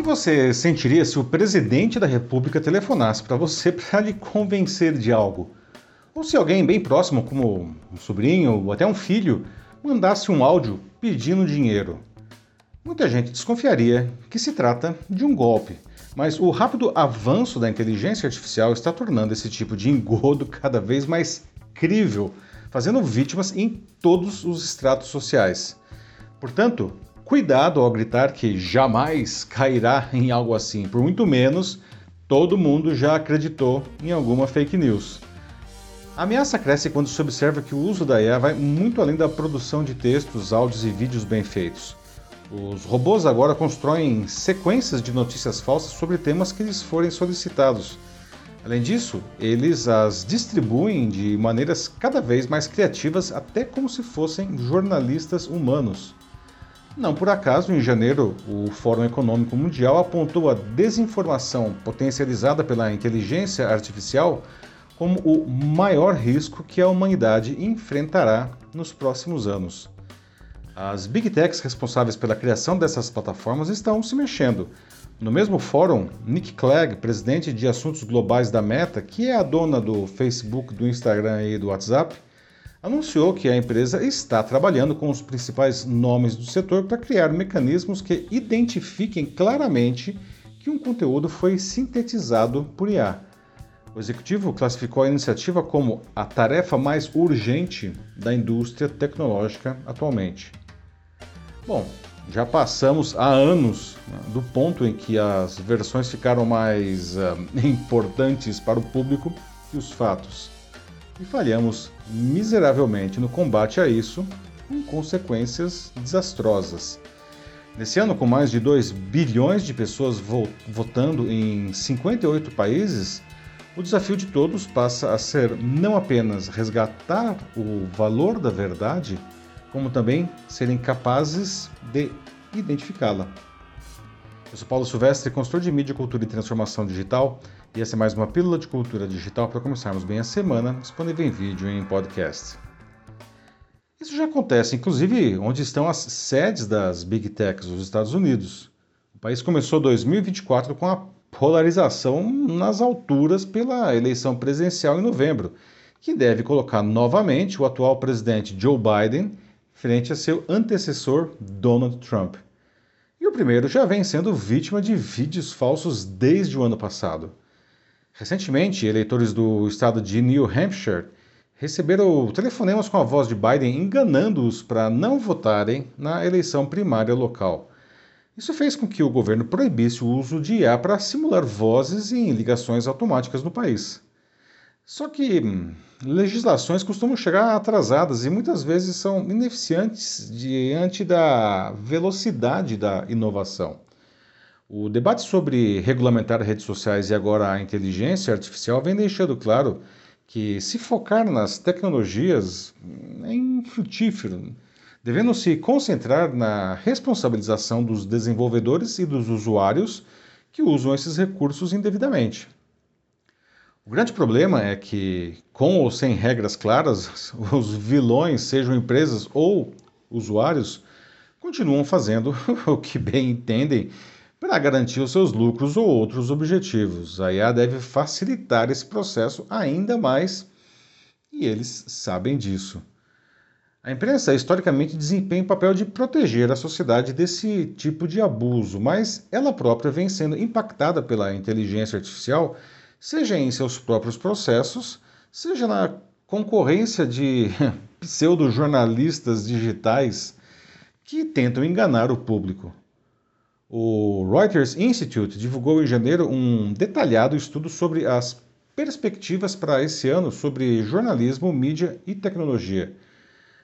que você sentiria se o presidente da República telefonasse para você para lhe convencer de algo? Ou se alguém bem próximo, como um sobrinho ou até um filho, mandasse um áudio pedindo dinheiro? Muita gente desconfiaria que se trata de um golpe, mas o rápido avanço da inteligência artificial está tornando esse tipo de engodo cada vez mais crível, fazendo vítimas em todos os estratos sociais. Portanto, Cuidado ao gritar que jamais cairá em algo assim, por muito menos todo mundo já acreditou em alguma fake news. A ameaça cresce quando se observa que o uso da IA vai muito além da produção de textos, áudios e vídeos bem feitos. Os robôs agora constroem sequências de notícias falsas sobre temas que lhes forem solicitados. Além disso, eles as distribuem de maneiras cada vez mais criativas, até como se fossem jornalistas humanos. Não por acaso, em janeiro, o Fórum Econômico Mundial apontou a desinformação potencializada pela inteligência artificial como o maior risco que a humanidade enfrentará nos próximos anos. As Big Techs responsáveis pela criação dessas plataformas estão se mexendo. No mesmo fórum, Nick Clegg, presidente de assuntos globais da Meta, que é a dona do Facebook, do Instagram e do WhatsApp, anunciou que a empresa está trabalhando com os principais nomes do setor para criar mecanismos que identifiquem claramente que um conteúdo foi sintetizado por IA. O executivo classificou a iniciativa como a tarefa mais urgente da indústria tecnológica atualmente. Bom, já passamos há anos né, do ponto em que as versões ficaram mais uh, importantes para o público que os fatos e falhamos miseravelmente no combate a isso, com consequências desastrosas. Nesse ano, com mais de 2 bilhões de pessoas votando em 58 países, o desafio de todos passa a ser não apenas resgatar o valor da verdade, como também serem capazes de identificá-la. Eu sou Paulo Silvestre, consultor de mídia, cultura e transformação digital, e essa é mais uma pílula de cultura digital para começarmos bem a semana, disponível em vídeo e em podcast. Isso já acontece, inclusive, onde estão as sedes das Big Techs, os Estados Unidos. O país começou 2024 com a polarização nas alturas pela eleição presidencial em novembro, que deve colocar novamente o atual presidente Joe Biden frente a seu antecessor Donald Trump. E o primeiro já vem sendo vítima de vídeos falsos desde o ano passado. Recentemente, eleitores do estado de New Hampshire receberam telefonemas com a voz de Biden enganando-os para não votarem na eleição primária local. Isso fez com que o governo proibisse o uso de IA para simular vozes em ligações automáticas no país. Só que hum, legislações costumam chegar atrasadas e muitas vezes são ineficientes diante da velocidade da inovação. O debate sobre regulamentar redes sociais e agora a inteligência artificial vem deixando claro que se focar nas tecnologias é infrutífero, devendo se concentrar na responsabilização dos desenvolvedores e dos usuários que usam esses recursos indevidamente. O grande problema é que, com ou sem regras claras, os vilões, sejam empresas ou usuários, continuam fazendo o que bem entendem para garantir os seus lucros ou outros objetivos. A IA deve facilitar esse processo ainda mais e eles sabem disso. A imprensa historicamente desempenha o papel de proteger a sociedade desse tipo de abuso, mas ela própria vem sendo impactada pela inteligência artificial, seja em seus próprios processos, seja na concorrência de pseudo-jornalistas digitais que tentam enganar o público. O Reuters Institute divulgou em janeiro um detalhado estudo sobre as perspectivas para esse ano sobre jornalismo, mídia e tecnologia.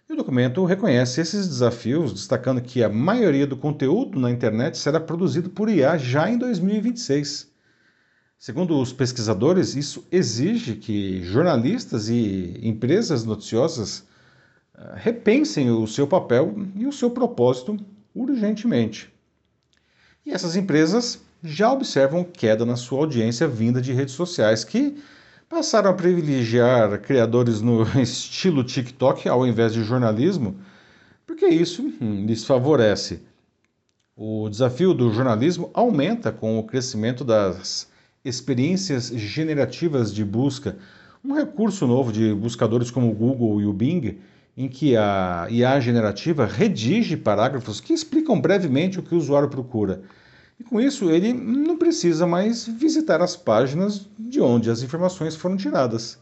E o documento reconhece esses desafios, destacando que a maioria do conteúdo na internet será produzido por IA já em 2026. Segundo os pesquisadores, isso exige que jornalistas e empresas noticiosas eh, repensem o seu papel e o seu propósito urgentemente. E essas empresas já observam queda na sua audiência vinda de redes sociais, que passaram a privilegiar criadores no estilo TikTok ao invés de jornalismo, porque isso hum, lhes favorece. O desafio do jornalismo aumenta com o crescimento das experiências generativas de busca, um recurso novo de buscadores como o Google e o Bing, em que a IA generativa redige parágrafos que explicam brevemente o que o usuário procura. E com isso, ele não precisa mais visitar as páginas de onde as informações foram tiradas.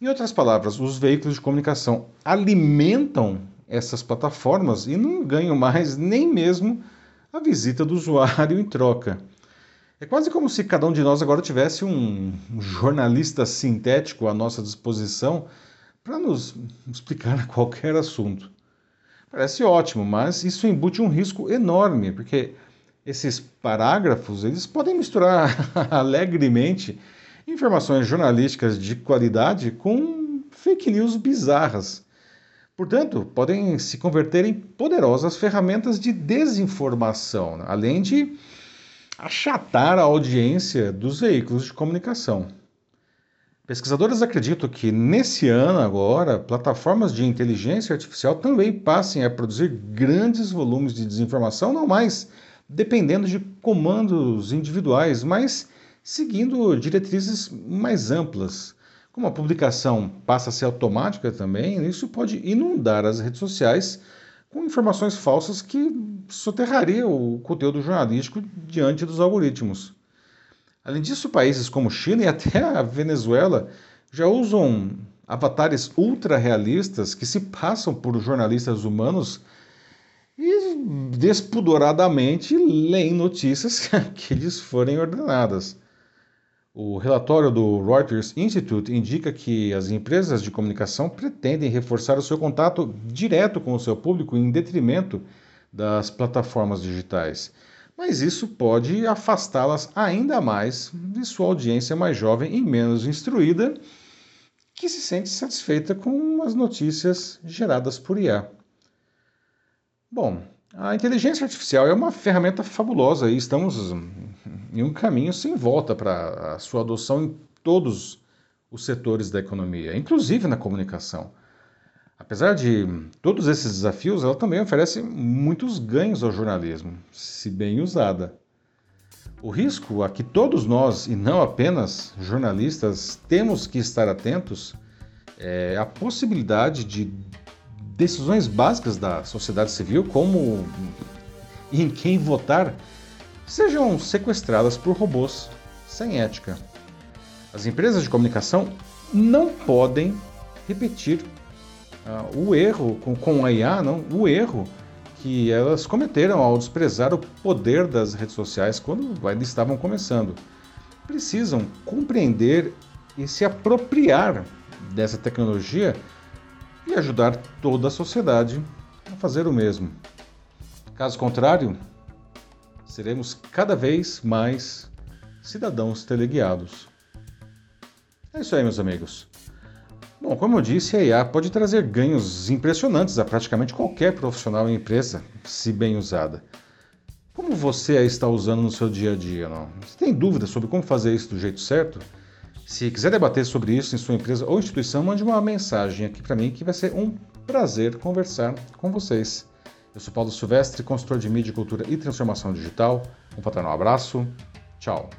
Em outras palavras, os veículos de comunicação alimentam essas plataformas e não ganham mais nem mesmo a visita do usuário em troca. É quase como se cada um de nós agora tivesse um jornalista sintético à nossa disposição para nos explicar qualquer assunto. Parece ótimo, mas isso embute um risco enorme, porque esses parágrafos eles podem misturar alegremente informações jornalísticas de qualidade com fake news bizarras. Portanto, podem se converter em poderosas ferramentas de desinformação, além de achatar a audiência dos veículos de comunicação. Pesquisadores acreditam que nesse ano agora, plataformas de inteligência artificial também passem a produzir grandes volumes de desinformação, não mais dependendo de comandos individuais, mas seguindo diretrizes mais amplas. Como a publicação passa a ser automática também, isso pode inundar as redes sociais com informações falsas que soterraria o conteúdo jornalístico diante dos algoritmos. Além disso, países como China e até a Venezuela já usam avatares ultra realistas que se passam por jornalistas humanos e despudoradamente leem notícias que lhes forem ordenadas. O relatório do Reuters Institute indica que as empresas de comunicação pretendem reforçar o seu contato direto com o seu público em detrimento das plataformas digitais mas isso pode afastá-las ainda mais de sua audiência mais jovem e menos instruída, que se sente satisfeita com as notícias geradas por IA. Bom, a inteligência artificial é uma ferramenta fabulosa e estamos em um caminho sem volta para a sua adoção em todos os setores da economia, inclusive na comunicação. Apesar de todos esses desafios, ela também oferece muitos ganhos ao jornalismo, se bem usada. O risco a que todos nós, e não apenas jornalistas, temos que estar atentos é a possibilidade de decisões básicas da sociedade civil, como em quem votar, sejam sequestradas por robôs sem ética. As empresas de comunicação não podem repetir uh, o erro com, com a IA, não, o erro que elas cometeram ao desprezar o poder das redes sociais quando ainda estavam começando. Precisam compreender e se apropriar dessa tecnologia e ajudar toda a sociedade a fazer o mesmo. Caso contrário, seremos cada vez mais cidadãos teleguiados. É isso aí, meus amigos. Bom, como eu disse, a IA pode trazer ganhos impressionantes a praticamente qualquer profissional em empresa, se bem usada. Como você a está usando no seu dia a dia? Não? Você tem dúvidas sobre como fazer isso do jeito certo? Se quiser debater sobre isso em sua empresa ou instituição, mande uma mensagem aqui para mim que vai ser um prazer conversar com vocês. Eu sou Paulo Silvestre, consultor de mídia, cultura e transformação digital. Um fraternal abraço. Tchau.